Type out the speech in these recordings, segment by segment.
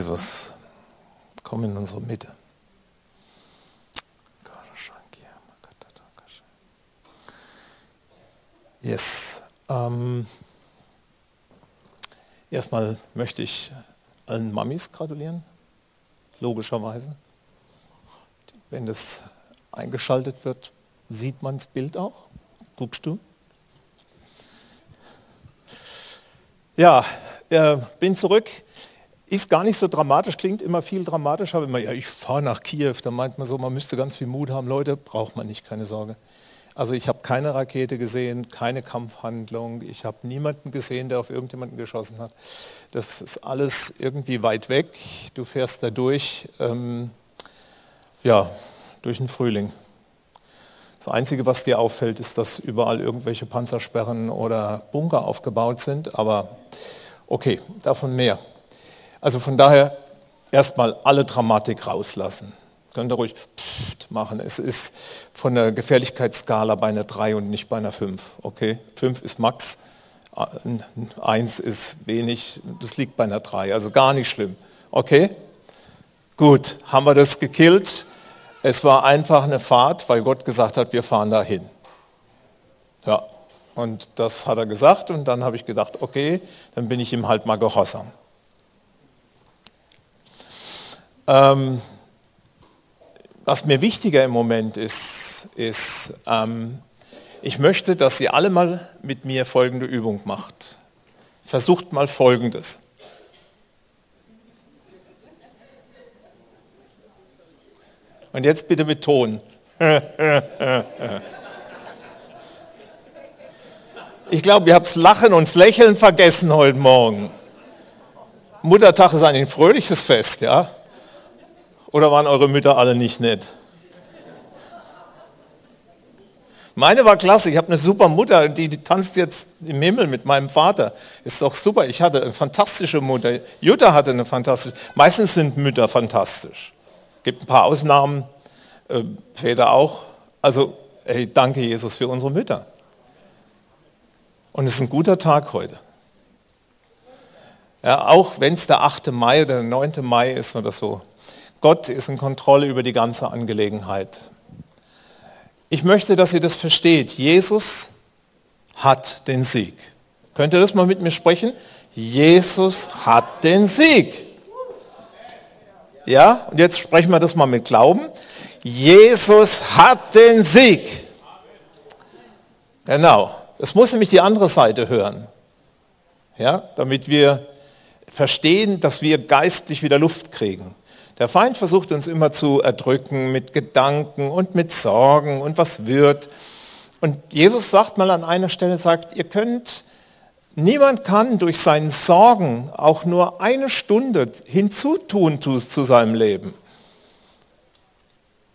Jesus, komm in unsere Mitte. Yes. Ähm, erstmal möchte ich allen Mamis gratulieren, logischerweise. Wenn das eingeschaltet wird, sieht man das Bild auch. Guckst du? Ja, äh, bin zurück. Ist gar nicht so dramatisch, klingt immer viel dramatischer. Aber immer, ja, ich fahre nach Kiew, da meint man so, man müsste ganz viel Mut haben. Leute, braucht man nicht, keine Sorge. Also ich habe keine Rakete gesehen, keine Kampfhandlung, ich habe niemanden gesehen, der auf irgendjemanden geschossen hat. Das ist alles irgendwie weit weg. Du fährst da durch, ähm, ja, durch den Frühling. Das Einzige, was dir auffällt, ist, dass überall irgendwelche Panzersperren oder Bunker aufgebaut sind, aber okay, davon mehr. Also von daher erstmal alle Dramatik rauslassen. Könnt ihr ruhig machen. Es ist von der Gefährlichkeitsskala bei einer 3 und nicht bei einer 5. Okay? 5 ist Max, 1 ist wenig, das liegt bei einer 3. Also gar nicht schlimm. Okay? Gut, haben wir das gekillt. Es war einfach eine Fahrt, weil Gott gesagt hat, wir fahren dahin. Ja, und das hat er gesagt und dann habe ich gedacht, okay, dann bin ich ihm halt mal gehorsam. Ähm, was mir wichtiger im Moment ist, ist, ähm, ich möchte, dass ihr alle mal mit mir folgende Übung macht. Versucht mal Folgendes. Und jetzt bitte mit Ton. Ich glaube, ihr habt das Lachen und das Lächeln vergessen heute Morgen. Muttertag ist ein fröhliches Fest, ja? Oder waren eure Mütter alle nicht nett? Meine war klasse, ich habe eine super Mutter, die, die, tanzt jetzt im Himmel mit meinem Vater. Ist doch super, ich hatte eine fantastische Mutter. Jutta hatte eine fantastische, meistens sind Mütter fantastisch. Gibt ein paar Ausnahmen, äh, Väter auch. Also, hey, danke Jesus für unsere Mütter. Und es ist ein guter Tag heute. Ja, auch wenn es der 8. Mai oder der 9. Mai ist oder so. Gott ist in Kontrolle über die ganze Angelegenheit. Ich möchte, dass ihr das versteht. Jesus hat den Sieg. Könnt ihr das mal mit mir sprechen? Jesus hat den Sieg. Ja, und jetzt sprechen wir das mal mit Glauben. Jesus hat den Sieg. Genau. Es muss nämlich die andere Seite hören. Ja, damit wir verstehen, dass wir geistlich wieder Luft kriegen. Der Feind versucht uns immer zu erdrücken mit Gedanken und mit Sorgen und was wird. Und Jesus sagt mal an einer Stelle, sagt, ihr könnt, niemand kann durch seinen Sorgen auch nur eine Stunde hinzutun zu, seinem Leben.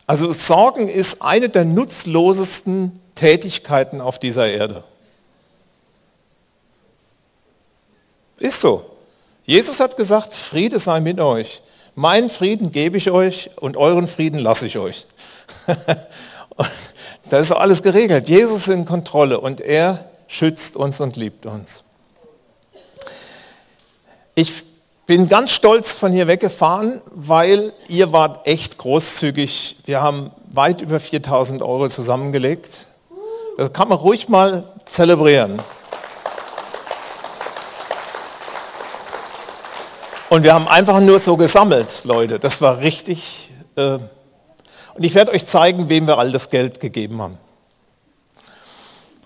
Also Sorgen ist eine der nutzlosesten Tätigkeiten auf dieser Erde. Ist so. Jesus hat gesagt, Friede sei mit euch. Meinen Frieden gebe ich euch und euren Frieden lasse ich euch. da ist alles geregelt. Jesus ist in Kontrolle und er schützt uns und liebt uns. Ich bin ganz stolz von hier weggefahren, weil ihr wart echt großzügig. Wir haben weit über 4000 Euro zusammengelegt. Das kann man ruhig mal zelebrieren. Und wir haben einfach nur so gesammelt, Leute. Das war richtig. Äh und ich werde euch zeigen, wem wir all das Geld gegeben haben.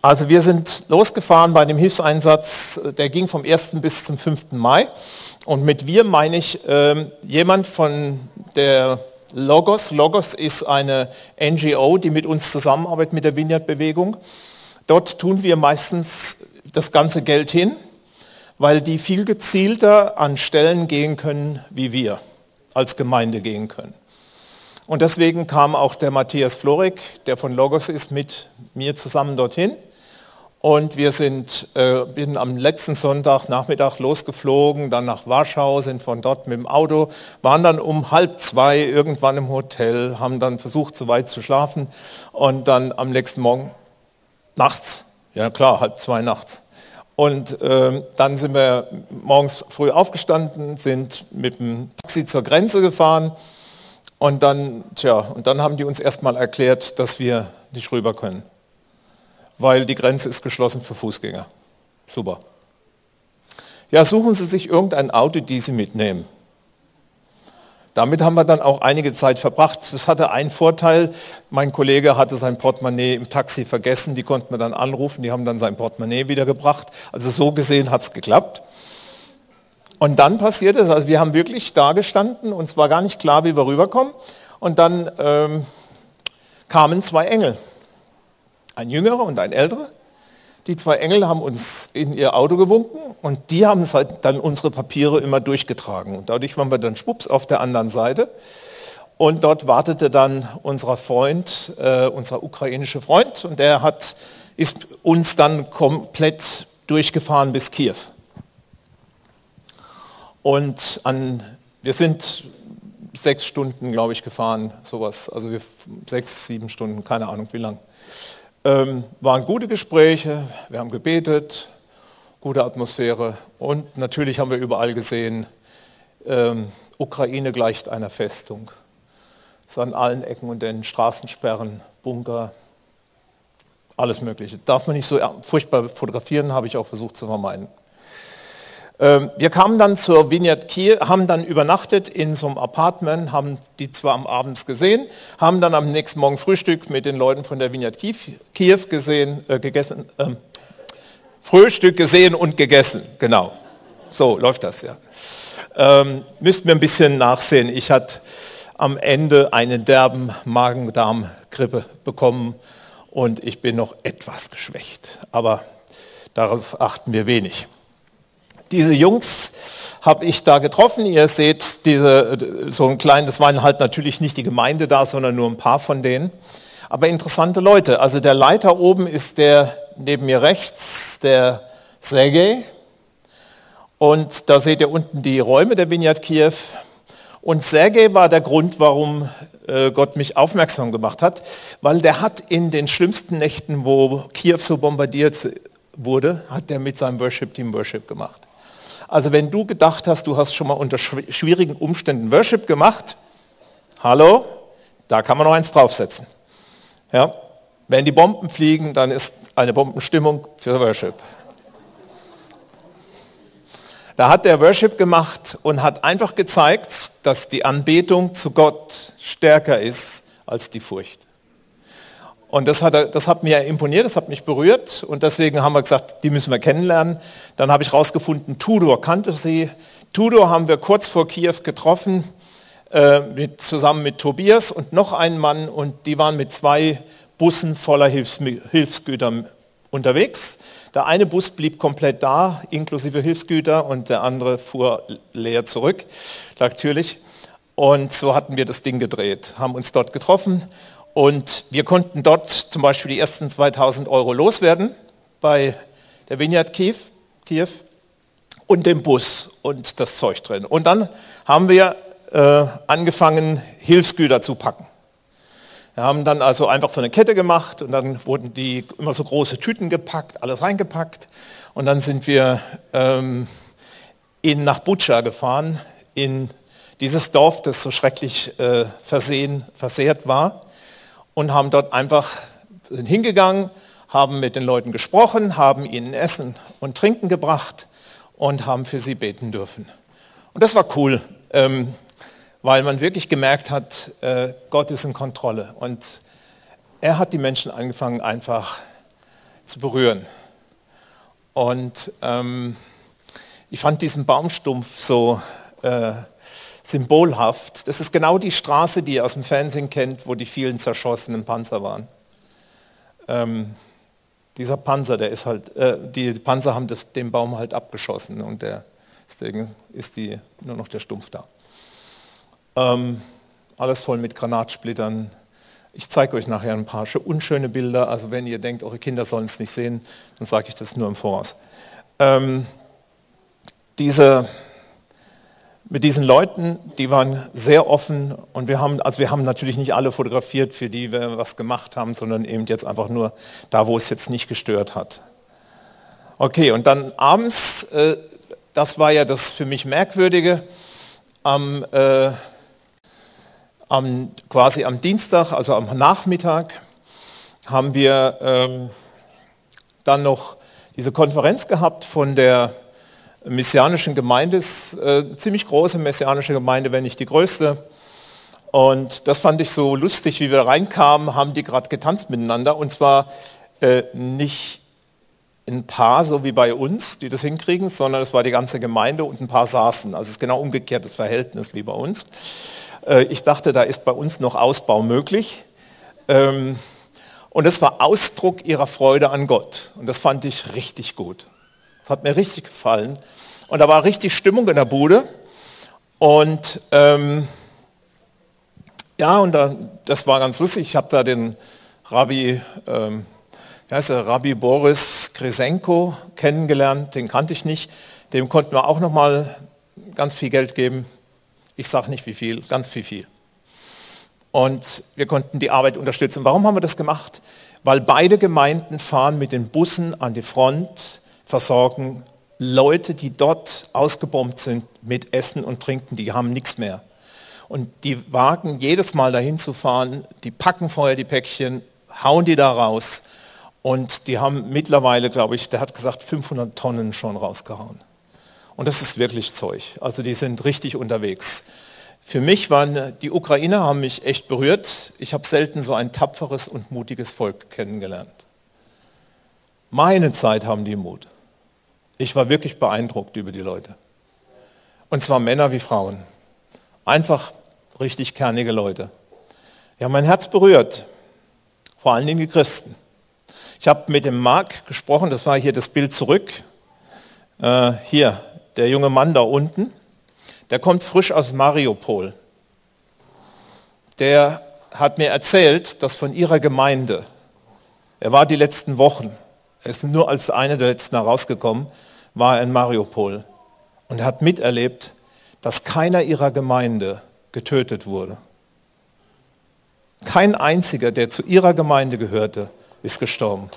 Also wir sind losgefahren bei dem Hilfseinsatz, der ging vom 1. bis zum 5. Mai. Und mit wir meine ich äh, jemand von der Logos. Logos ist eine NGO, die mit uns zusammenarbeitet mit der Vineyard-Bewegung. Dort tun wir meistens das ganze Geld hin weil die viel gezielter an Stellen gehen können, wie wir als Gemeinde gehen können. Und deswegen kam auch der Matthias Florik, der von Logos ist, mit mir zusammen dorthin. Und wir sind äh, bin am letzten Sonntag Nachmittag losgeflogen, dann nach Warschau, sind von dort mit dem Auto, waren dann um halb zwei irgendwann im Hotel, haben dann versucht, so weit zu schlafen und dann am nächsten Morgen nachts, ja klar, halb zwei nachts. Und ähm, dann sind wir morgens früh aufgestanden, sind mit dem Taxi zur Grenze gefahren und dann, tja, und dann haben die uns erstmal erklärt, dass wir nicht rüber können weil die Grenze ist geschlossen für Fußgänger. Super. Ja, suchen Sie sich irgendein Auto, die Sie mitnehmen. Damit haben wir dann auch einige Zeit verbracht. Das hatte einen Vorteil. Mein Kollege hatte sein Portemonnaie im Taxi vergessen. Die konnten wir dann anrufen. Die haben dann sein Portemonnaie wiedergebracht. Also so gesehen hat es geklappt. Und dann passiert es, also wir haben wirklich da gestanden und es war gar nicht klar, wie wir rüberkommen. Und dann ähm, kamen zwei Engel ein jüngerer und ein älterer. Die zwei Engel haben uns in ihr Auto gewunken und die haben dann unsere Papiere immer durchgetragen. Und dadurch waren wir dann schwupps auf der anderen Seite. Und dort wartete dann unser Freund, äh, unser ukrainischer Freund, und der hat, ist uns dann komplett durchgefahren bis Kiew. Und an, wir sind sechs Stunden, glaube ich, gefahren, sowas. Also wir, sechs, sieben Stunden, keine Ahnung wie lang. Ähm, waren gute Gespräche, wir haben gebetet, gute Atmosphäre und natürlich haben wir überall gesehen, ähm, Ukraine gleicht einer Festung. Es an allen Ecken und den Straßensperren, Bunker, alles Mögliche. Darf man nicht so furchtbar fotografieren, habe ich auch versucht zu vermeiden. Ähm, wir kamen dann zur Vineyard Kiel, haben dann übernachtet in so einem Apartment, haben die zwar am Abend gesehen, haben dann am nächsten Morgen Frühstück mit den Leuten von der Vineyard Kiew gesehen, äh, gegessen, äh, Frühstück gesehen und gegessen, genau. So läuft das ja. Ähm, müssten wir ein bisschen nachsehen. Ich hatte am Ende einen derben Magen-Darm-Grippe bekommen und ich bin noch etwas geschwächt, aber darauf achten wir wenig. Diese Jungs habe ich da getroffen. Ihr seht diese, so ein kleines, das waren halt natürlich nicht die Gemeinde da, sondern nur ein paar von denen. Aber interessante Leute. Also der Leiter oben ist der neben mir rechts, der Sergei. Und da seht ihr unten die Räume der Vineyard Kiew. Und Sergei war der Grund, warum äh, Gott mich aufmerksam gemacht hat, weil der hat in den schlimmsten Nächten, wo Kiew so bombardiert wurde, hat der mit seinem Worship-Team Worship gemacht. Also wenn du gedacht hast, du hast schon mal unter schwierigen Umständen Worship gemacht, hallo, da kann man noch eins draufsetzen. Ja? Wenn die Bomben fliegen, dann ist eine Bombenstimmung für Worship. Da hat der Worship gemacht und hat einfach gezeigt, dass die Anbetung zu Gott stärker ist als die Furcht. Und das hat, das hat mir imponiert, das hat mich berührt und deswegen haben wir gesagt, die müssen wir kennenlernen. Dann habe ich herausgefunden, Tudor kannte sie. Tudor haben wir kurz vor Kiew getroffen, äh, mit, zusammen mit Tobias und noch einen Mann und die waren mit zwei Bussen voller Hilfs, Hilfsgüter unterwegs. Der eine Bus blieb komplett da, inklusive Hilfsgüter, und der andere fuhr leer zurück, natürlich. Und so hatten wir das Ding gedreht, haben uns dort getroffen und wir konnten dort zum Beispiel die ersten 2000 Euro loswerden bei der Vineyard Kiew, Kiew und dem Bus und das Zeug drin. Und dann haben wir äh, angefangen, Hilfsgüter zu packen. Wir haben dann also einfach so eine Kette gemacht und dann wurden die immer so große Tüten gepackt, alles reingepackt. Und dann sind wir ähm, in, nach Butscha gefahren, in dieses Dorf, das so schrecklich äh, versehen, versehrt war und haben dort einfach, sind hingegangen, haben mit den Leuten gesprochen, haben ihnen Essen und Trinken gebracht und haben für sie beten dürfen. Und das war cool, ähm, weil man wirklich gemerkt hat, äh, Gott ist in Kontrolle. Und er hat die Menschen angefangen einfach zu berühren. Und ähm, ich fand diesen Baumstumpf so äh, symbolhaft. Das ist genau die Straße, die ihr aus dem Fernsehen kennt, wo die vielen zerschossenen Panzer waren. Ähm, Dieser Panzer, der ist halt, äh, die Panzer haben das, den Baum halt abgeschossen und der, deswegen ist die, nur noch der Stumpf da. Ähm, alles voll mit Granatsplittern. Ich zeige euch nachher ein paar unschöne Bilder. Also wenn ihr denkt, eure Kinder sollen es nicht sehen, dann sage ich das nur im Voraus. Ähm, diese, mit diesen Leuten, die waren sehr offen und wir haben, also wir haben natürlich nicht alle fotografiert, für die wir was gemacht haben, sondern eben jetzt einfach nur da, wo es jetzt nicht gestört hat. Okay, und dann abends, äh, das war ja das für mich Merkwürdige, am, äh, am, quasi am Dienstag, also am Nachmittag, haben wir ähm, dann noch diese Konferenz gehabt von der messianischen Gemeinde, ist äh, ziemlich große messianische Gemeinde, wenn nicht die größte. Und das fand ich so lustig, wie wir reinkamen, haben die gerade getanzt miteinander. Und zwar äh, nicht ein paar, so wie bei uns, die das hinkriegen, sondern es war die ganze Gemeinde und ein paar saßen. Also es ist genau umgekehrtes Verhältnis wie bei uns. Äh, ich dachte, da ist bei uns noch Ausbau möglich. Ähm, und es war Ausdruck ihrer Freude an Gott. Und das fand ich richtig gut. Hat mir richtig gefallen. Und da war richtig Stimmung in der Bude. Und ähm, ja, und da, das war ganz lustig. Ich habe da den Rabbi, ähm, wie heißt er, Rabbi Boris Krisenko kennengelernt. Den kannte ich nicht. Dem konnten wir auch noch mal ganz viel Geld geben. Ich sage nicht wie viel, ganz viel viel. Und wir konnten die Arbeit unterstützen. Warum haben wir das gemacht? Weil beide Gemeinden fahren mit den Bussen an die Front versorgen Leute, die dort ausgebombt sind mit Essen und Trinken, die haben nichts mehr. Und die wagen jedes Mal dahin zu fahren, die packen vorher die Päckchen, hauen die da raus und die haben mittlerweile, glaube ich, der hat gesagt, 500 Tonnen schon rausgehauen. Und das ist wirklich Zeug. Also die sind richtig unterwegs. Für mich waren, die Ukrainer haben mich echt berührt. Ich habe selten so ein tapferes und mutiges Volk kennengelernt. Meine Zeit haben die Mut. Ich war wirklich beeindruckt über die Leute. Und zwar Männer wie Frauen. Einfach richtig kernige Leute. Haben mein Herz berührt. Vor allen Dingen die Christen. Ich habe mit dem Mark gesprochen, das war hier das Bild zurück. Äh, hier, der junge Mann da unten, der kommt frisch aus Mariupol. Der hat mir erzählt, dass von ihrer Gemeinde, er war die letzten Wochen, er ist nur als einer der letzten herausgekommen, war er in Mariupol und hat miterlebt, dass keiner ihrer Gemeinde getötet wurde. Kein einziger, der zu ihrer Gemeinde gehörte, ist gestorben.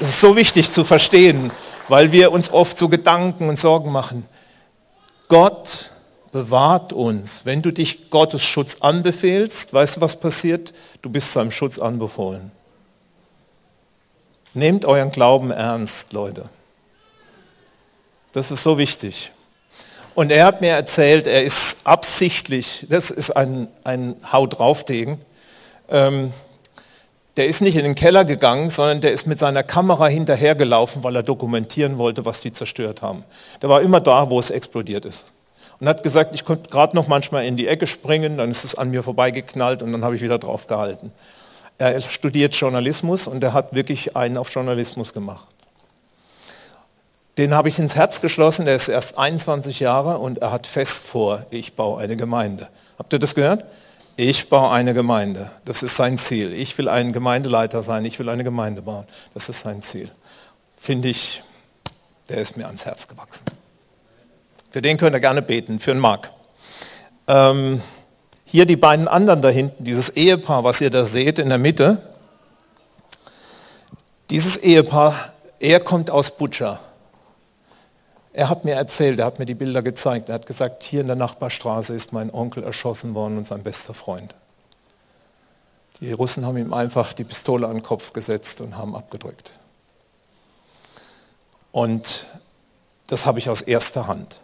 Es ist so wichtig zu verstehen, weil wir uns oft so Gedanken und Sorgen machen. Gott bewahrt uns. Wenn du dich Gottes Schutz anbefehlst, weißt du, was passiert? Du bist seinem Schutz anbefohlen. Nehmt euren Glauben ernst, Leute. Das ist so wichtig. Und er hat mir erzählt, er ist absichtlich, das ist ein, ein Haut draufdegen, ähm, der ist nicht in den Keller gegangen, sondern der ist mit seiner Kamera hinterhergelaufen, weil er dokumentieren wollte, was die zerstört haben. Der war immer da, wo es explodiert ist. Und hat gesagt, ich konnte gerade noch manchmal in die Ecke springen, dann ist es an mir vorbeigeknallt und dann habe ich wieder drauf gehalten. Er studiert Journalismus und er hat wirklich einen auf Journalismus gemacht. Den habe ich ins Herz geschlossen, er ist erst 21 Jahre und er hat fest vor, ich baue eine Gemeinde. Habt ihr das gehört? Ich baue eine Gemeinde. Das ist sein Ziel. Ich will ein Gemeindeleiter sein, ich will eine Gemeinde bauen. Das ist sein Ziel. Finde ich, der ist mir ans Herz gewachsen. Für den könnt ihr gerne beten, für den Mark. Ähm, hier die beiden anderen da hinten, dieses Ehepaar, was ihr da seht in der Mitte. Dieses Ehepaar, er kommt aus Butscha. Er hat mir erzählt, er hat mir die Bilder gezeigt. Er hat gesagt, hier in der Nachbarstraße ist mein Onkel erschossen worden und sein bester Freund. Die Russen haben ihm einfach die Pistole an den Kopf gesetzt und haben abgedrückt. Und das habe ich aus erster Hand.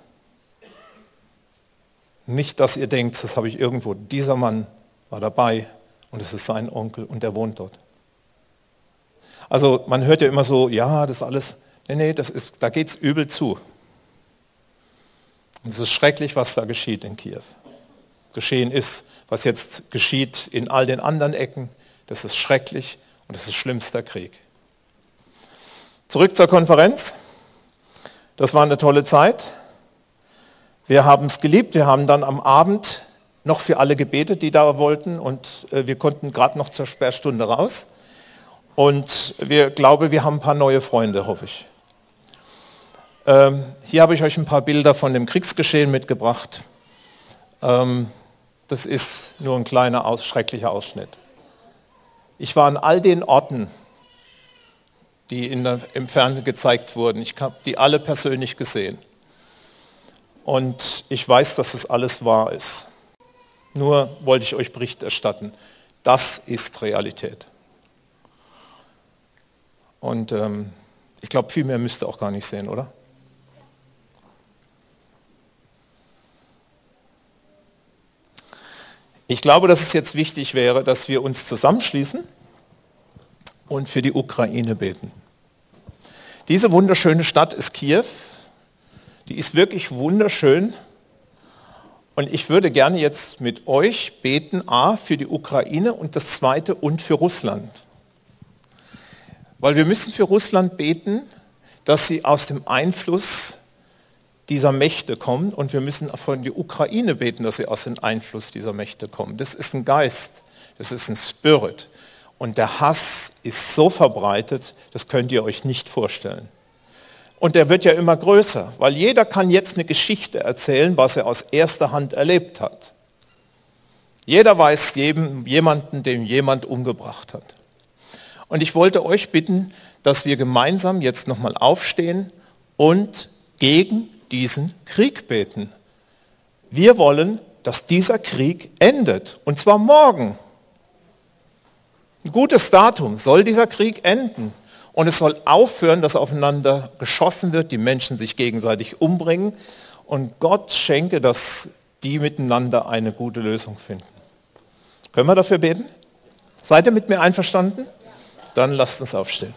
Nicht, dass ihr denkt, das habe ich irgendwo. Dieser Mann war dabei und es ist sein Onkel und er wohnt dort. Also man hört ja immer so, ja, das alles, nee, nee, das ist, da geht es übel zu. Und es ist schrecklich, was da geschieht in Kiew. Geschehen ist, was jetzt geschieht in all den anderen Ecken, das ist schrecklich Und das ist schlimmster Krieg. Zurück zur Konferenz. Das war eine tolle Zeit. Wir haben es geliebt. Wir haben dann am Abend noch für alle gebetet, die da wollten. Und äh, wir konnten gerade noch zur Sperrstunde raus. Und wir glaube, wir haben ein paar neue Freunde, hoffe ich. Ähm, hier habe ich euch ein paar Bilder von dem Kriegsgeschehen mitgebracht. Ähm, das ist nur ein kleiner, aus, schrecklicher Ausschnitt. Ich war an all den Orten, die der, im Fernsehen gezeigt wurden. Ich habe die alle persönlich gesehen. Und ich weiß, dass das alles wahr ist. Nur wollte ich euch Bericht erstatten. Das ist Realität. Und ähm, ich glaube, viel mehr müsst ihr auch gar nicht sehen, oder? Ich glaube, dass es jetzt wichtig wäre, dass wir uns zusammenschließen und für die Ukraine beten. Diese wunderschöne Stadt ist Kiew. Die ist wirklich wunderschön. Und ich würde gerne jetzt mit euch beten, a, für die Ukraine und das zweite und für Russland. Weil wir müssen für Russland beten, dass sie aus dem Einfluss dieser Mächte kommen und wir müssen von der Ukraine beten, dass sie aus dem Einfluss dieser Mächte kommen. Das ist ein Geist, das ist ein Spirit. Und der Hass ist so verbreitet, das könnt ihr euch nicht vorstellen. Und der wird ja immer größer, weil jeder kann jetzt eine Geschichte erzählen, was er aus erster Hand erlebt hat. Jeder weiß jedem, jemanden, den jemand umgebracht hat. Und ich wollte euch bitten, dass wir gemeinsam jetzt nochmal aufstehen und gegen diesen Krieg beten. Wir wollen, dass dieser Krieg endet. Und zwar morgen. Ein gutes Datum soll dieser Krieg enden. Und es soll aufhören, dass aufeinander geschossen wird, die Menschen sich gegenseitig umbringen. Und Gott schenke, dass die miteinander eine gute Lösung finden. Können wir dafür beten? Seid ihr mit mir einverstanden? Dann lasst uns aufstehen.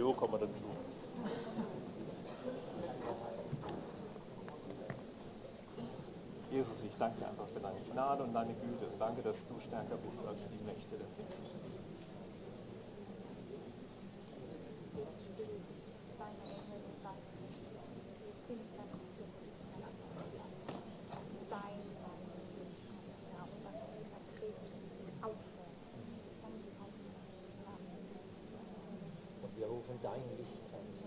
Jo, kommen wir dazu. Jesus, ich danke dir einfach für deine Gnade und deine Güte und danke, dass du stärker bist als die Mächte der Finsternis. Und wir rufen dein Licht.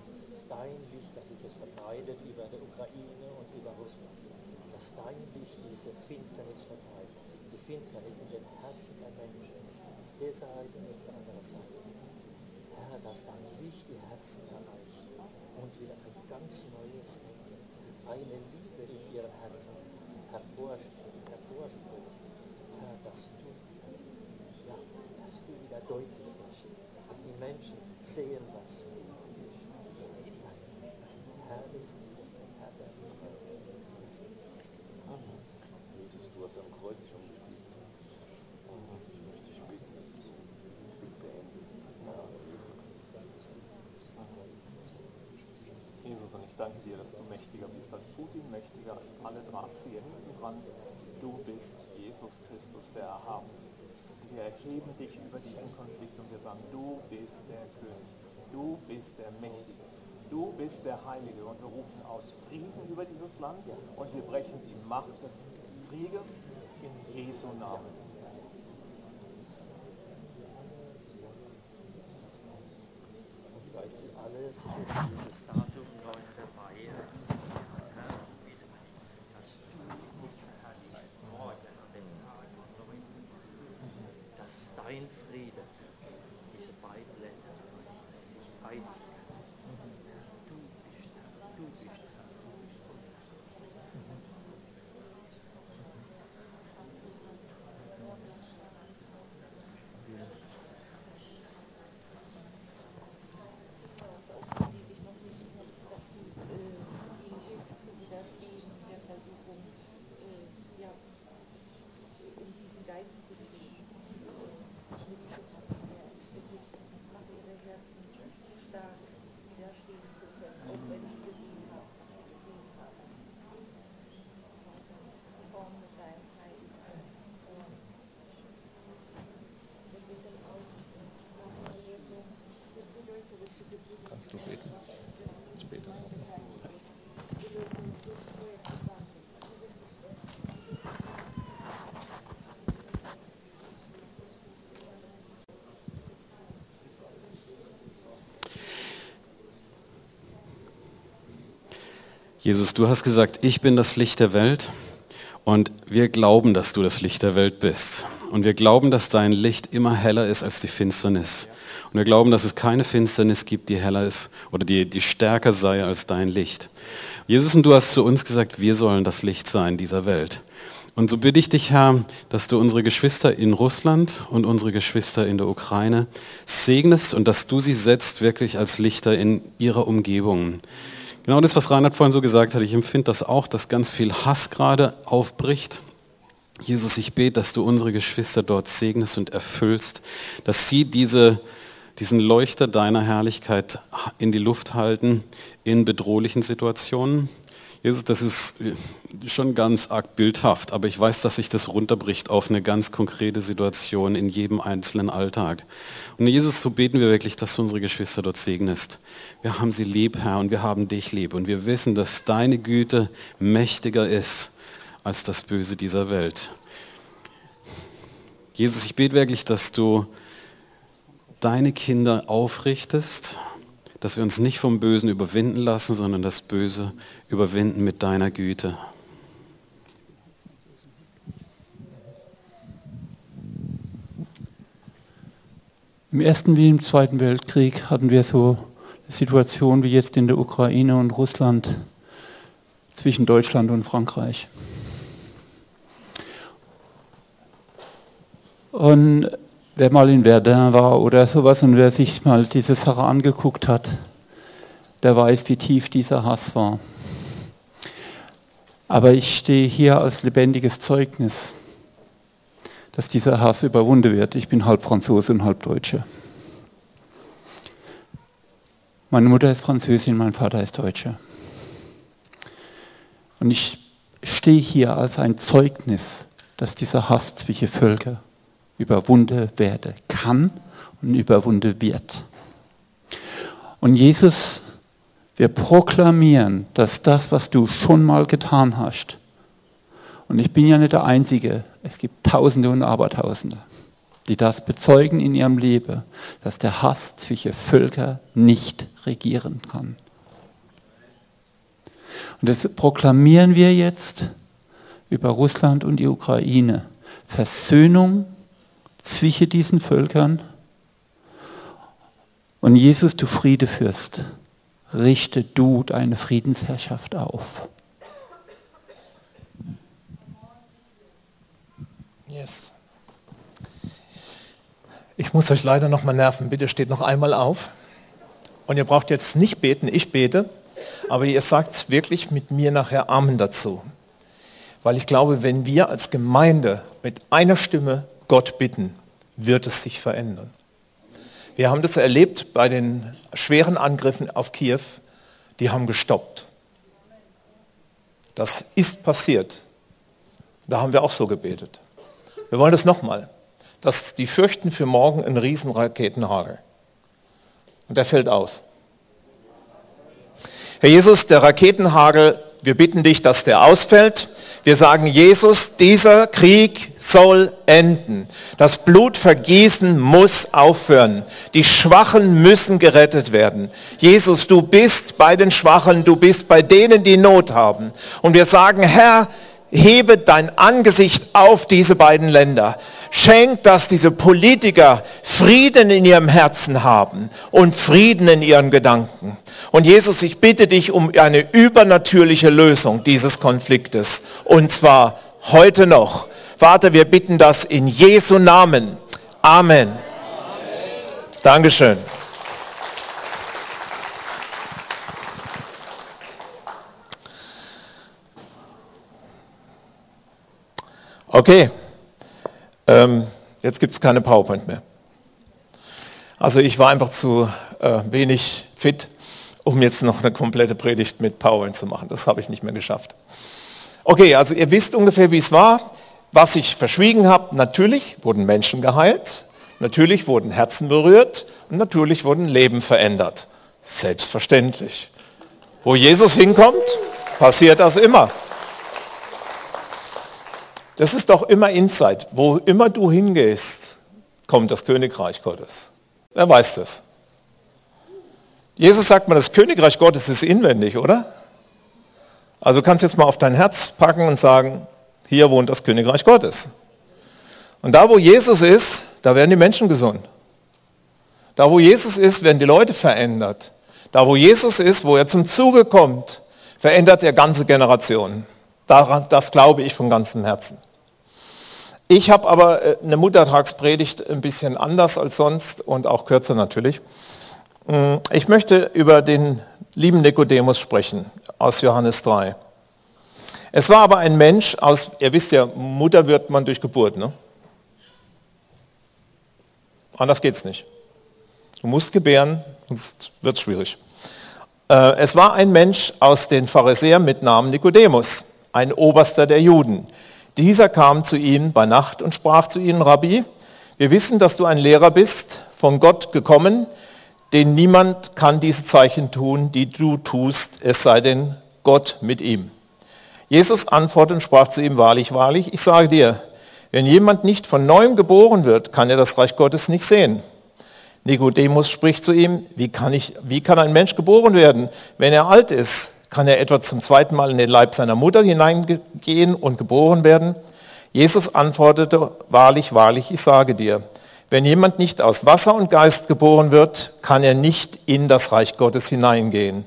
Es ist dein Licht, das sich jetzt verbreitet über der Ukraine und über Russland. Dass dein Licht diese Finsternis vertreibt. Die Finsternis in den Herzen der Menschen. Auf der Seite und auf der anderen Seite. Herr, dass dein Licht die Herzen erreicht. Und wieder ein ganz neues Denken. Eine Liebe in ihren Herzen hervorspricht. hervorspricht. Herr, dass du, ja, dass du wieder deutlich bist. Menschen sehen, was Liebe. Jesus, du hast am Kreuz schon besiegt. Ich möchte dich bitten, dass du diesen Krieg beendest. Christus. Jesus, und ich danke dir, dass du mächtiger bist als Putin, mächtiger als alle Drahtzieher hinten dran. Du bist Jesus Christus, der Erhabene. Wir erheben dich über diesen Konflikt und wir sagen, du bist der König, du bist der Mächtige, du bist der Heilige und wir rufen aus Frieden über dieses Land und wir brechen die Macht des Krieges in Jesu Namen. Und vielleicht sind alle sich auf dieses Datum 9. Mai Herr, bitten, dass du dich verherrlichst morgen an dem Tag von 9. dass dein Friede diese beiden Länder erreicht, dass sie sich einigen können. Herr, du bist Herr, du bist Herr, du bist Herr. beten. Ich bete. Jesus, du hast gesagt, ich bin das Licht der Welt und wir glauben, dass du das Licht der Welt bist. Und wir glauben, dass dein Licht immer heller ist als die Finsternis. Und wir glauben, dass es keine Finsternis gibt, die heller ist oder die, die stärker sei als dein Licht. Jesus, und du hast zu uns gesagt, wir sollen das Licht sein dieser Welt. Und so bitte ich dich, Herr, dass du unsere Geschwister in Russland und unsere Geschwister in der Ukraine segnest und dass du sie setzt wirklich als Lichter in ihrer Umgebung. Genau das, was Reinhard vorhin so gesagt hat, ich empfinde das auch, dass ganz viel Hass gerade aufbricht. Jesus, ich bete, dass du unsere Geschwister dort segnest und erfüllst, dass sie diese, diesen Leuchter deiner Herrlichkeit in die Luft halten in bedrohlichen Situationen. Jesus, das ist schon ganz arg bildhaft, aber ich weiß, dass sich das runterbricht auf eine ganz konkrete Situation in jedem einzelnen Alltag. Und Jesus, so beten wir wirklich, dass du unsere Geschwister dort segnest. Wir haben sie lieb, Herr, und wir haben dich lieb. Und wir wissen, dass deine Güte mächtiger ist als das Böse dieser Welt. Jesus, ich bete wirklich, dass du deine Kinder aufrichtest, dass wir uns nicht vom Bösen überwinden lassen, sondern das Böse überwinden mit deiner Güte. Im Ersten wie im Zweiten Weltkrieg hatten wir so eine Situation wie jetzt in der Ukraine und Russland zwischen Deutschland und Frankreich. Und wer mal in Verdun war oder sowas und wer sich mal diese Sache angeguckt hat, der weiß, wie tief dieser Hass war. Aber ich stehe hier als lebendiges Zeugnis, dass dieser Hass überwunden wird. Ich bin halb Franzose und halb Deutsche. Meine Mutter ist Französin, mein Vater ist Deutscher. Und ich stehe hier als ein Zeugnis, dass dieser Hass zwischen Völkern überwunden werden kann und überwunden wird. Und Jesus, wir proklamieren, dass das, was du schon mal getan hast, und ich bin ja nicht der Einzige, es gibt Tausende und Abertausende, die das bezeugen in ihrem Leben, dass der Hass zwischen Völkern nicht regieren kann. Und das proklamieren wir jetzt über Russland und die Ukraine. Versöhnung zwischen diesen Völkern. Und Jesus, du Friedefürst, richte du deine Friedensherrschaft auf. Yes. Ich muss euch leider noch mal nerven. Bitte steht noch einmal auf. Und ihr braucht jetzt nicht beten, ich bete, aber ihr sagt wirklich mit mir nachher Amen dazu. Weil ich glaube, wenn wir als Gemeinde mit einer Stimme Gott bitten, wird es sich verändern. Wir haben das erlebt bei den schweren Angriffen auf Kiew. Die haben gestoppt. Das ist passiert. Da haben wir auch so gebetet. Wir wollen das nochmal. Dass die fürchten für morgen einen riesen Raketenhagel. Und der fällt aus. Herr Jesus, der Raketenhagel, wir bitten dich, dass der ausfällt. Wir sagen, Jesus, dieser Krieg soll enden. Das Blutvergießen muss aufhören. Die Schwachen müssen gerettet werden. Jesus, du bist bei den Schwachen, du bist bei denen, die Not haben. Und wir sagen, Herr, hebe dein Angesicht auf diese beiden Länder. Schenk, dass diese Politiker Frieden in ihrem Herzen haben und Frieden in ihren Gedanken. Und Jesus, ich bitte dich um eine übernatürliche Lösung dieses Konfliktes. Und zwar heute noch. Vater, wir bitten das in Jesu Namen. Amen. Amen. Dankeschön. Okay, ähm, jetzt gibt es keine PowerPoint mehr. Also ich war einfach zu äh, wenig fit, um jetzt noch eine komplette Predigt mit PowerPoint zu machen. Das habe ich nicht mehr geschafft. Okay, also ihr wisst ungefähr, wie es war. Was ich verschwiegen habe, natürlich wurden Menschen geheilt, natürlich wurden Herzen berührt und natürlich wurden Leben verändert. Selbstverständlich. Wo Jesus hinkommt, passiert das immer. Das ist doch immer Insight. Wo immer du hingehst, kommt das Königreich Gottes. Wer weiß das? Jesus sagt mal, das Königreich Gottes ist inwendig, oder? Also du kannst jetzt mal auf dein Herz packen und sagen, hier wohnt das Königreich Gottes. Und da, wo Jesus ist, da werden die Menschen gesund. Da, wo Jesus ist, werden die Leute verändert. Da, wo Jesus ist, wo er zum Zuge kommt, verändert er ganze Generationen. Daran, das glaube ich von ganzem Herzen. Ich habe aber äh, eine Muttertagspredigt ein bisschen anders als sonst und auch kürzer natürlich. Mm, Ich möchte über den lieben Nikodemus sprechen aus Johannes 3. Es war aber ein Mensch aus, ihr wisst ja, Mutter wird man durch Geburt, ne? Anders geht's nicht. Du musst gebären, sonst wird es schwierig. Äh, Es war ein Mensch aus den Pharisäern mit Namen Nikodemus, ein Oberster der Juden. Dieser kam zu ihm bei Nacht und sprach zu ihnen, Rabbi, wir wissen, dass du ein Lehrer bist, von Gott gekommen, denn niemand kann diese Zeichen tun, die du tust, es sei denn Gott mit ihm. Jesus antwortete und sprach zu ihm, wahrlich, wahrlich, ich sage dir, wenn jemand nicht von neuem geboren wird, kann er das Reich Gottes nicht sehen. Nikodemus spricht zu ihm, wie kann, ich, wie kann ein Mensch geboren werden, wenn er alt ist? Kann er etwa zum zweiten Mal in den Leib seiner Mutter hineingehen und geboren werden? Jesus antwortete, wahrlich, wahrlich, ich sage dir, wenn jemand nicht aus Wasser und Geist geboren wird, kann er nicht in das Reich Gottes hineingehen.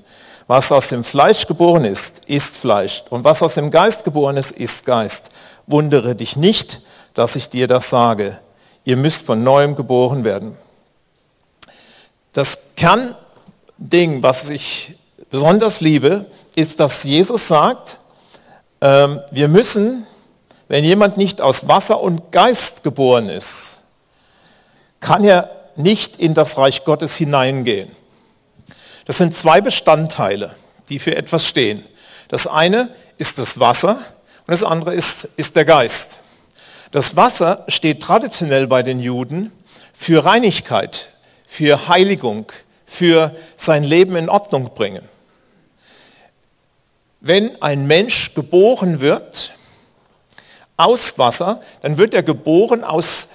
Was aus dem Fleisch geboren ist, ist Fleisch. Und was aus dem Geist geboren ist, ist Geist. Wundere dich nicht, dass ich dir das sage. Ihr müsst von neuem geboren werden. Das Kernding, was ich besonders liebe, ist, dass Jesus sagt, ähm, wir müssen, wenn jemand nicht aus Wasser und Geist geboren ist, kann er nicht in das Reich Gottes hineingehen. Das sind zwei Bestandteile, die für etwas stehen. Das eine ist das Wasser und das andere ist, ist der Geist. Das Wasser steht traditionell bei den Juden für Reinigkeit, für Heiligung, für sein Leben in Ordnung bringen. Wenn ein Mensch geboren wird aus Wasser, dann wird er geboren aus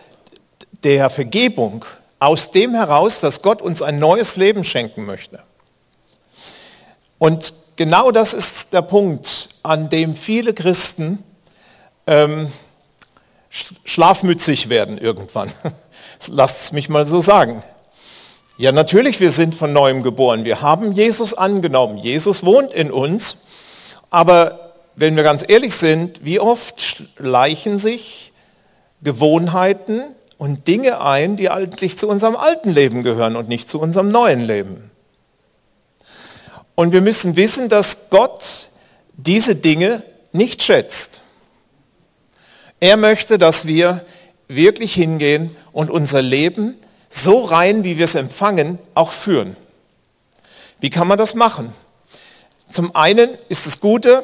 der Vergebung, aus dem heraus, dass Gott uns ein neues Leben schenken möchte. Und genau das ist der Punkt, an dem viele Christen ähm, schlafmützig werden irgendwann. Lasst es mich mal so sagen. Ja, natürlich, wir sind von neuem geboren. Wir haben Jesus angenommen. Jesus wohnt in uns. Aber wenn wir ganz ehrlich sind, wie oft schleichen sich Gewohnheiten und Dinge ein, die eigentlich zu unserem alten Leben gehören und nicht zu unserem neuen Leben. Und wir müssen wissen, dass Gott diese Dinge nicht schätzt. Er möchte, dass wir wirklich hingehen und unser Leben so rein, wie wir es empfangen, auch führen. Wie kann man das machen? Zum einen ist das Gute,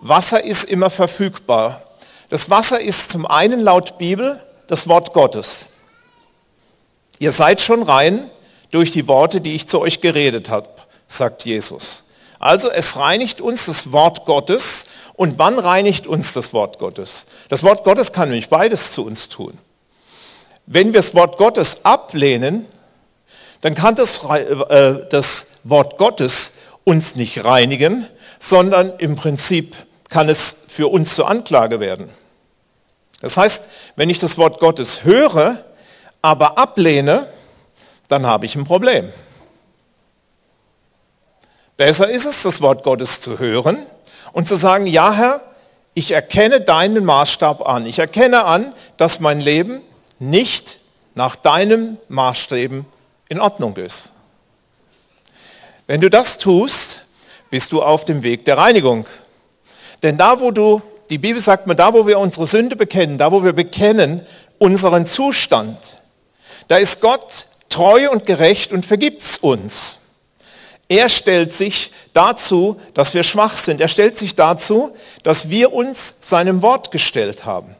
Wasser ist immer verfügbar. Das Wasser ist zum einen laut Bibel das Wort Gottes. Ihr seid schon rein durch die Worte, die ich zu euch geredet habe, sagt Jesus. Also es reinigt uns das Wort Gottes. Und wann reinigt uns das Wort Gottes? Das Wort Gottes kann nämlich beides zu uns tun. Wenn wir das Wort Gottes ablehnen, dann kann das, äh, das Wort Gottes uns nicht reinigen, sondern im Prinzip kann es für uns zur Anklage werden. Das heißt, wenn ich das Wort Gottes höre, aber ablehne, dann habe ich ein Problem. Besser ist es, das Wort Gottes zu hören und zu sagen, ja Herr, ich erkenne deinen Maßstab an. Ich erkenne an, dass mein Leben nicht nach deinem Maßstäben in Ordnung ist. Wenn du das tust, bist du auf dem Weg der Reinigung. Denn da, wo du, die Bibel sagt mir, da, wo wir unsere Sünde bekennen, da, wo wir bekennen unseren Zustand, da ist Gott treu und gerecht und vergibt's uns. Er stellt sich dazu, dass wir schwach sind. Er stellt sich dazu, dass wir uns seinem Wort gestellt haben.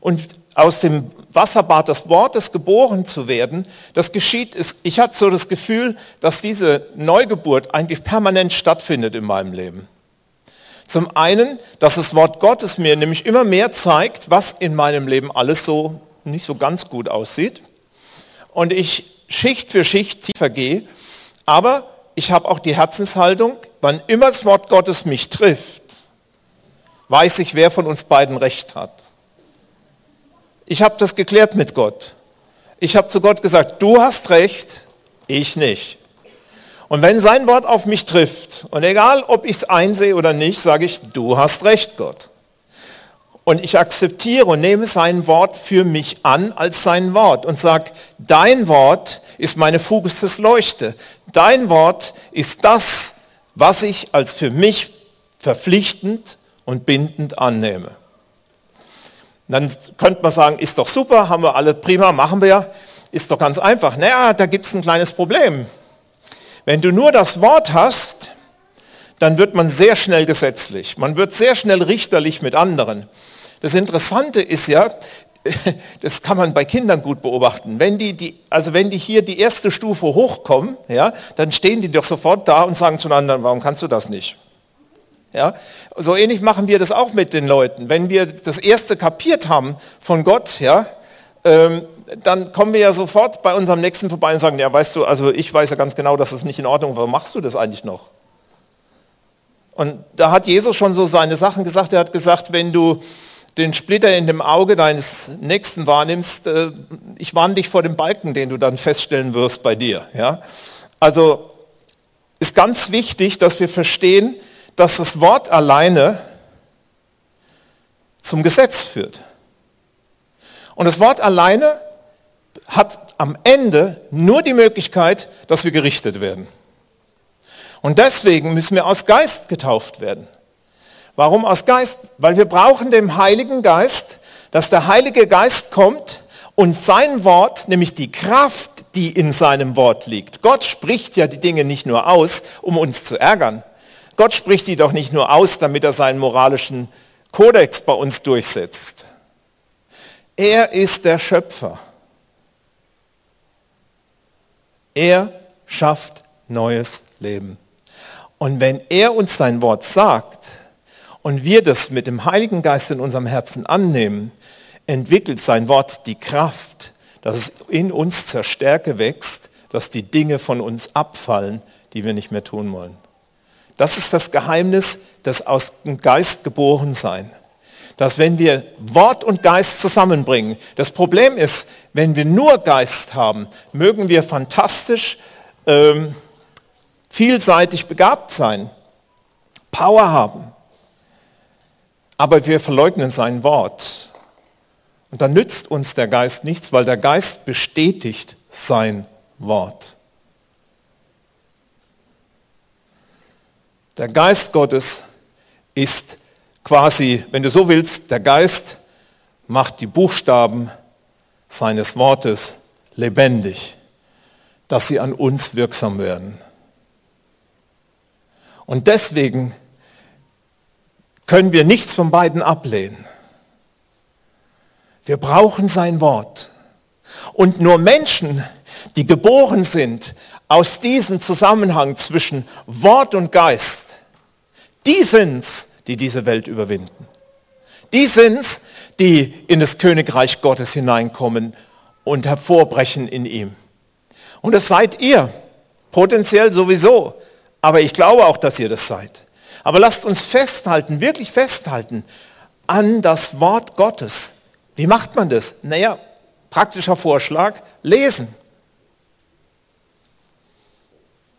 Und aus dem Wasserbad des Wortes geboren zu werden, das geschieht, ich hatte so das Gefühl, dass diese Neugeburt eigentlich permanent stattfindet in meinem Leben. Zum einen, dass das Wort Gottes mir nämlich immer mehr zeigt, was in meinem Leben alles so nicht so ganz gut aussieht. Und ich Schicht für Schicht tiefer gehe, aber ich habe auch die Herzenshaltung, wann immer das Wort Gottes mich trifft, weiß ich, wer von uns beiden recht hat. Ich habe das geklärt mit Gott. Ich habe zu Gott gesagt, du hast recht, ich nicht. Und wenn sein Wort auf mich trifft, und egal ob ich es einsehe oder nicht, sage ich, du hast recht, Gott. Und ich akzeptiere und nehme sein Wort für mich an als sein Wort und sage, dein Wort ist meine Fuges des Leuchte. Dein Wort ist das, was ich als für mich verpflichtend und bindend annehme. Dann könnte man sagen, ist doch super, haben wir alle prima, machen wir. Ist doch ganz einfach. Naja, da gibt es ein kleines Problem. Wenn du nur das Wort hast, dann wird man sehr schnell gesetzlich. Man wird sehr schnell richterlich mit anderen. Das Interessante ist ja, das kann man bei Kindern gut beobachten. Wenn die, die, also wenn die hier die erste Stufe hochkommen, ja, dann stehen die doch sofort da und sagen zueinander, warum kannst du das nicht? Ja, so ähnlich machen wir das auch mit den Leuten. Wenn wir das erste kapiert haben von Gott, ja, ähm, dann kommen wir ja sofort bei unserem Nächsten vorbei und sagen, ja, weißt du, also ich weiß ja ganz genau, dass es das nicht in Ordnung ist, warum machst du das eigentlich noch? Und da hat Jesus schon so seine Sachen gesagt. Er hat gesagt, wenn du den Splitter in dem Auge deines Nächsten wahrnimmst, äh, ich warne dich vor dem Balken, den du dann feststellen wirst bei dir. Ja? Also ist ganz wichtig, dass wir verstehen, dass das Wort alleine zum Gesetz führt. Und das Wort alleine hat am Ende nur die Möglichkeit, dass wir gerichtet werden. Und deswegen müssen wir aus Geist getauft werden. Warum aus Geist? Weil wir brauchen den Heiligen Geist, dass der Heilige Geist kommt und sein Wort, nämlich die Kraft, die in seinem Wort liegt. Gott spricht ja die Dinge nicht nur aus, um uns zu ärgern. Gott spricht die doch nicht nur aus, damit er seinen moralischen Kodex bei uns durchsetzt. Er ist der Schöpfer. Er schafft neues Leben. Und wenn er uns sein Wort sagt und wir das mit dem Heiligen Geist in unserem Herzen annehmen, entwickelt sein Wort die Kraft, dass es in uns zur Stärke wächst, dass die Dinge von uns abfallen, die wir nicht mehr tun wollen. Das ist das Geheimnis des aus dem Geist geboren sein dass wenn wir Wort und Geist zusammenbringen, das Problem ist, wenn wir nur Geist haben, mögen wir fantastisch ähm, vielseitig begabt sein, Power haben, aber wir verleugnen sein Wort. Und dann nützt uns der Geist nichts, weil der Geist bestätigt sein Wort. Der Geist Gottes ist quasi, wenn du so willst, der Geist macht die Buchstaben seines Wortes lebendig, dass sie an uns wirksam werden. Und deswegen können wir nichts von beiden ablehnen. Wir brauchen sein Wort. Und nur Menschen, die geboren sind aus diesem Zusammenhang zwischen Wort und Geist, die sind's, die diese Welt überwinden. Die sind's, die in das Königreich Gottes hineinkommen und hervorbrechen in ihm. Und das seid ihr, potenziell sowieso. Aber ich glaube auch, dass ihr das seid. Aber lasst uns festhalten, wirklich festhalten an das Wort Gottes. Wie macht man das? Naja, praktischer Vorschlag, lesen.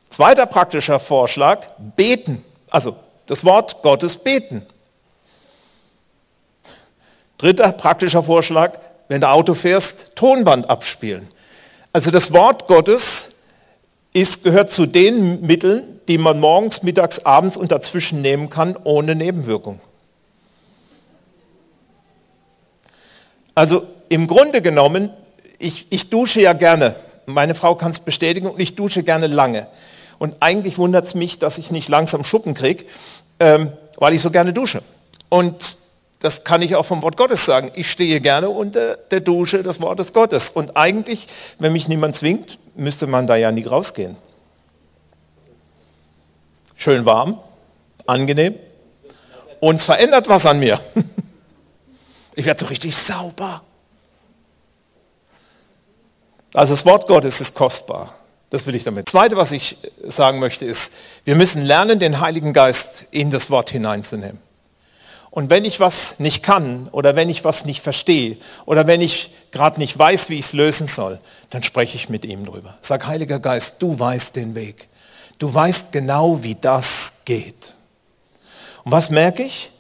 Zweiter praktischer Vorschlag, beten. Also das Wort Gottes beten. Dritter praktischer Vorschlag, wenn du Auto fährst, Tonband abspielen. Also das Wort Gottes ist, gehört zu den Mitteln, die man morgens, mittags, abends und dazwischen nehmen kann, ohne Nebenwirkung. Also im Grunde genommen, ich, ich dusche ja gerne. Meine Frau kann es bestätigen und ich dusche gerne lange. Und eigentlich wundert es mich, dass ich nicht langsam Schuppen kriege, ähm, weil ich so gerne dusche. Und das kann ich auch vom Wort Gottes sagen. Ich stehe gerne unter der Dusche des Wortes Gottes. Und eigentlich, wenn mich niemand zwingt, müsste man da ja nie rausgehen. Schön warm, angenehm. Und es verändert was an mir. Ich werde so richtig sauber. Also das Wort Gottes ist kostbar. Das will ich damit. Zweite, was ich sagen möchte, ist, wir müssen lernen, den Heiligen Geist in das Wort hineinzunehmen. Und wenn ich was nicht kann oder wenn ich was nicht verstehe oder wenn ich gerade nicht weiß, wie ich es lösen soll, dann spreche ich mit ihm drüber. Sag, Heiliger Geist, du weißt den Weg. Du weißt genau, wie das geht. Und was merke ich?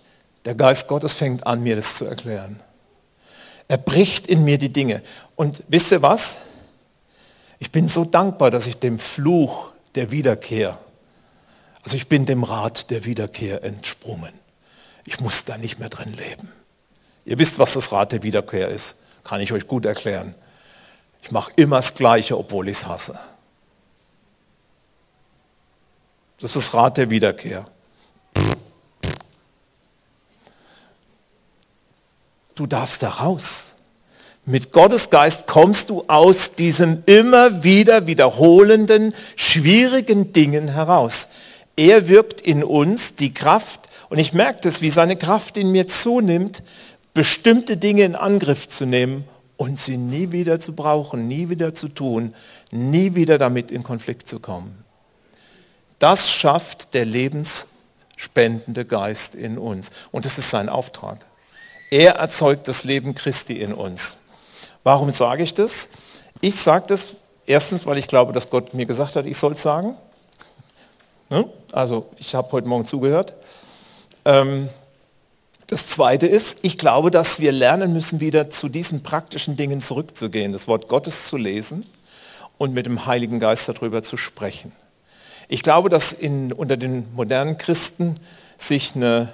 Der Geist Gottes fängt an, mir das zu erklären. Er bricht in mir die Dinge. Und wisst ihr was? Ich bin so dankbar, dass ich dem Fluch der Wiederkehr, also ich bin dem Rat der Wiederkehr entsprungen. Ich muss da nicht mehr drin leben. Ihr wisst, was das Rat der Wiederkehr ist. Kann ich euch gut erklären. Ich mache immer das Gleiche, obwohl ich es hasse. Das ist das Rat der Wiederkehr. Du darfst da raus. Mit Gottes Geist kommst du aus diesem immer wieder wiederholenden, schwierigen Dingen heraus. Er wirkt in uns die Kraft, und ich merke das, wie seine Kraft in mir zunimmt, bestimmte Dinge in Angriff zu nehmen und sie nie wieder zu brauchen, nie wieder zu tun, nie wieder damit in Konflikt zu kommen. Das schafft der lebensspendende Geist in uns. Und das ist sein Auftrag. Er erzeugt das Leben Christi in uns. Warum sage ich das? Ich sage das erstens, weil ich glaube, dass Gott mir gesagt hat, ich soll es sagen. Ne? Also ich habe heute Morgen zugehört. Ähm, das Zweite ist, ich glaube, dass wir lernen müssen, wieder zu diesen praktischen Dingen zurückzugehen, das Wort Gottes zu lesen und mit dem Heiligen Geist darüber zu sprechen. Ich glaube, dass in, unter den modernen Christen sich eine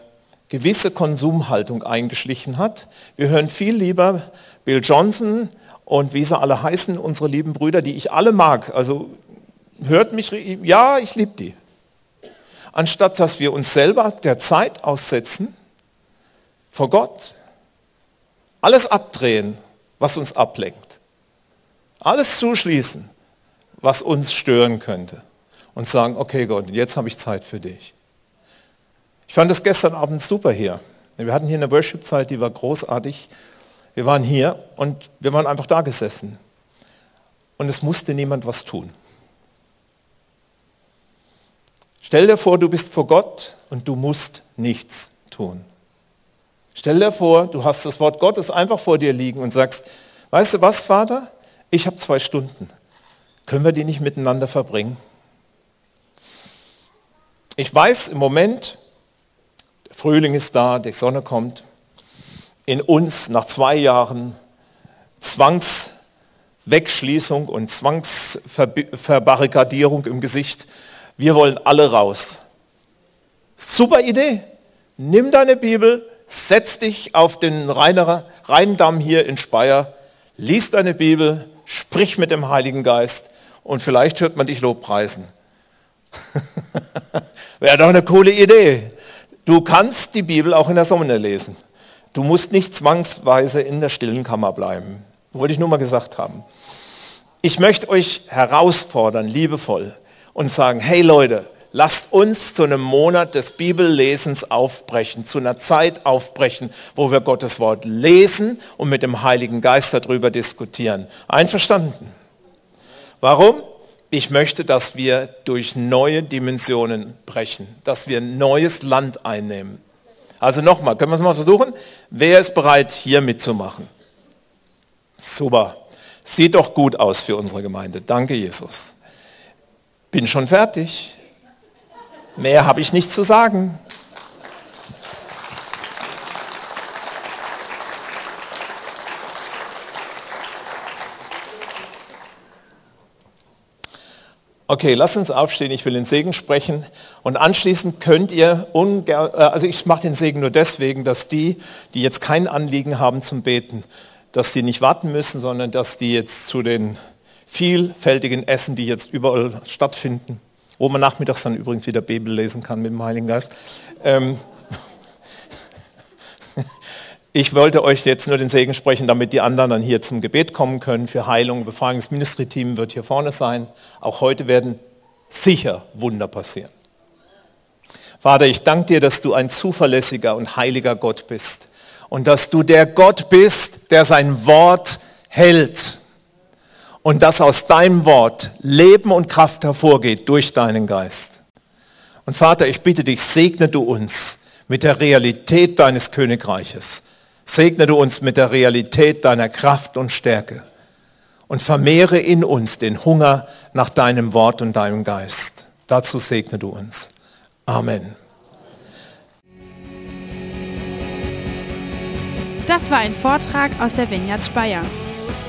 gewisse Konsumhaltung eingeschlichen hat. Wir hören viel lieber Bill Johnson und wie sie alle heißen, unsere lieben Brüder, die ich alle mag. Also hört mich, ja, ich liebe die. Anstatt dass wir uns selber der Zeit aussetzen, vor Gott, alles abdrehen, was uns ablenkt. Alles zuschließen, was uns stören könnte. Und sagen, okay Gott, jetzt habe ich Zeit für dich. Ich fand es gestern Abend super hier. Wir hatten hier eine Worship-Zeit, die war großartig. Wir waren hier und wir waren einfach da gesessen. Und es musste niemand was tun. Stell dir vor, du bist vor Gott und du musst nichts tun. Stell dir vor, du hast das Wort Gottes einfach vor dir liegen und sagst, weißt du was, Vater? Ich habe zwei Stunden. Können wir die nicht miteinander verbringen? Ich weiß im Moment, Frühling ist da, die Sonne kommt. In uns nach zwei Jahren Zwangswegschließung und Zwangsverbarrikadierung im Gesicht, wir wollen alle raus. Super Idee. Nimm deine Bibel, setz dich auf den Rheindamm hier in Speyer, lies deine Bibel, sprich mit dem Heiligen Geist und vielleicht hört man dich Lobpreisen. Wäre doch eine coole Idee. Du kannst die Bibel auch in der Sonne lesen. Du musst nicht zwangsweise in der stillen Kammer bleiben. Wollte ich nur mal gesagt haben. Ich möchte euch herausfordern, liebevoll, und sagen, hey Leute, lasst uns zu einem Monat des Bibellesens aufbrechen, zu einer Zeit aufbrechen, wo wir Gottes Wort lesen und mit dem Heiligen Geist darüber diskutieren. Einverstanden? Warum? Ich möchte, dass wir durch neue Dimensionen brechen, dass wir neues Land einnehmen. Also nochmal, können wir es mal versuchen? Wer ist bereit, hier mitzumachen? Super. Sieht doch gut aus für unsere Gemeinde. Danke, Jesus. Bin schon fertig. Mehr habe ich nicht zu sagen. Okay, lasst uns aufstehen, ich will den Segen sprechen. Und anschließend könnt ihr, äh, also ich mache den Segen nur deswegen, dass die, die jetzt kein Anliegen haben zum Beten, dass die nicht warten müssen, sondern dass die jetzt zu den vielfältigen Essen, die jetzt überall stattfinden, wo man nachmittags dann übrigens wieder Bibel lesen kann mit dem Heiligen Geist, ähm, Ich wollte euch jetzt nur den Segen sprechen, damit die anderen dann hier zum Gebet kommen können für Heilung. Befreiungs Ministry-Team wird hier vorne sein. Auch heute werden sicher Wunder passieren. Vater, ich danke dir, dass du ein zuverlässiger und heiliger Gott bist und dass du der Gott bist, der sein Wort hält und dass aus deinem Wort Leben und Kraft hervorgeht durch deinen Geist. Und Vater, ich bitte dich, segne du uns mit der Realität deines Königreiches. Segne du uns mit der Realität deiner Kraft und Stärke und vermehre in uns den Hunger nach deinem Wort und deinem Geist. Dazu segne du uns. Amen. Das war ein Vortrag aus der Vineyard Speyer.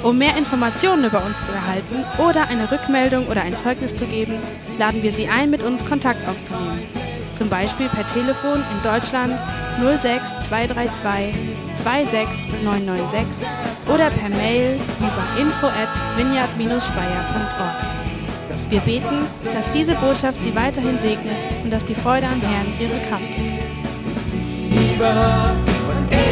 Um mehr Informationen über uns zu erhalten oder eine Rückmeldung oder ein Zeugnis zu geben, laden wir Sie ein, mit uns Kontakt aufzunehmen. Zum Beispiel per Telefon in Deutschland 06 232 26996 oder per Mail über info at vineyard-speyer.org. Wir beten, dass diese Botschaft Sie weiterhin segnet und dass die Freude am Herrn Ihre Kraft ist. Liebe und ich.